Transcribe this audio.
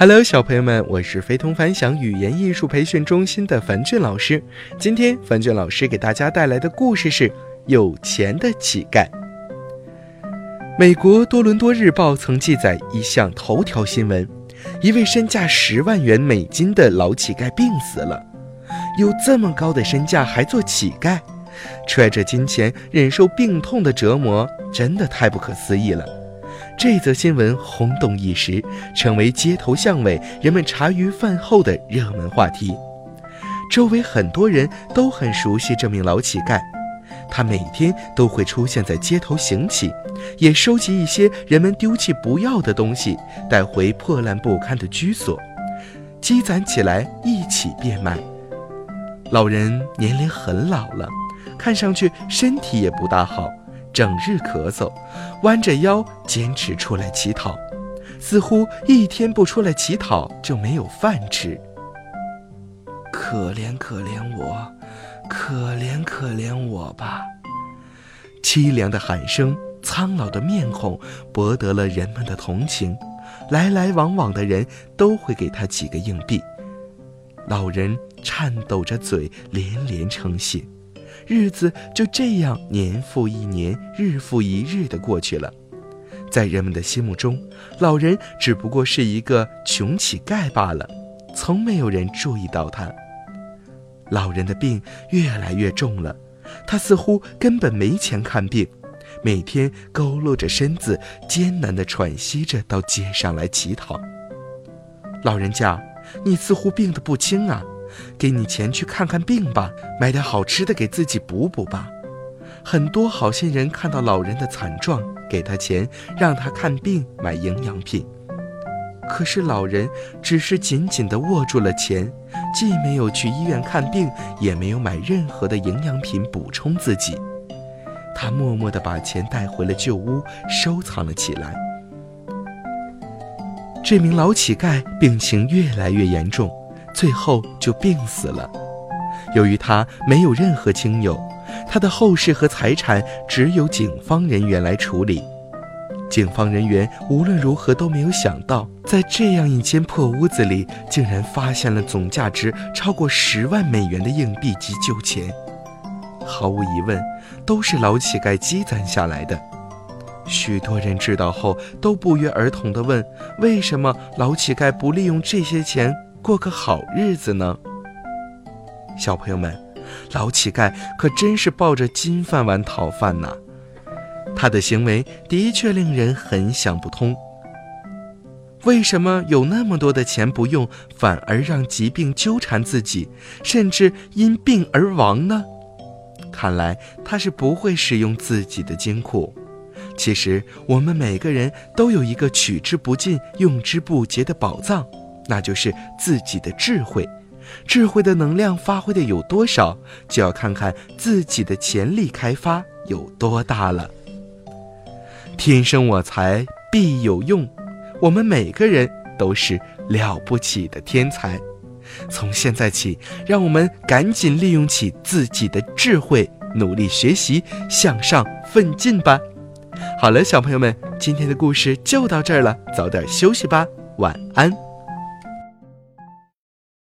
Hello，小朋友们，我是非同凡响语言艺术培训中心的樊俊老师。今天，樊俊老师给大家带来的故事是《有钱的乞丐》。美国多伦多日报曾记载一项头条新闻：一位身价十万元美金的老乞丐病死了。有这么高的身价还做乞丐，揣着金钱忍受病痛的折磨，真的太不可思议了。这则新闻轰动一时，成为街头巷尾人们茶余饭后的热门话题。周围很多人都很熟悉这名老乞丐，他每天都会出现在街头行乞，也收集一些人们丢弃不要的东西，带回破烂不堪的居所，积攒起来一起变卖。老人年龄很老了，看上去身体也不大好。整日咳嗽，弯着腰坚持出来乞讨，似乎一天不出来乞讨就没有饭吃。可怜可怜我，可怜可怜我吧！凄凉的喊声，苍老的面孔，博得了人们的同情。来来往往的人都会给他几个硬币。老人颤抖着嘴，连连称谢。日子就这样年复一年、日复一日的过去了，在人们的心目中，老人只不过是一个穷乞丐罢了，从没有人注意到他。老人的病越来越重了，他似乎根本没钱看病，每天佝偻着身子，艰难地喘息着到街上来乞讨。老人家，你似乎病得不轻啊！给你钱去看看病吧，买点好吃的给自己补补吧。很多好心人看到老人的惨状，给他钱让他看病买营养品。可是老人只是紧紧地握住了钱，既没有去医院看病，也没有买任何的营养品补充自己。他默默地把钱带回了旧屋，收藏了起来。这名老乞丐病情越来越严重。最后就病死了。由于他没有任何亲友，他的后事和财产只有警方人员来处理。警方人员无论如何都没有想到，在这样一间破屋子里，竟然发现了总价值超过十万美元的硬币及旧钱。毫无疑问，都是老乞丐积攒下来的。许多人知道后，都不约而同地问：为什么老乞丐不利用这些钱？过个好日子呢，小朋友们，老乞丐可真是抱着金饭碗讨饭呐。他的行为的确令人很想不通。为什么有那么多的钱不用，反而让疾病纠缠自己，甚至因病而亡呢？看来他是不会使用自己的金库。其实我们每个人都有一个取之不尽、用之不竭的宝藏。那就是自己的智慧，智慧的能量发挥的有多少，就要看看自己的潜力开发有多大了。天生我材必有用，我们每个人都是了不起的天才。从现在起，让我们赶紧利用起自己的智慧，努力学习，向上奋进吧。好了，小朋友们，今天的故事就到这儿了，早点休息吧，晚安。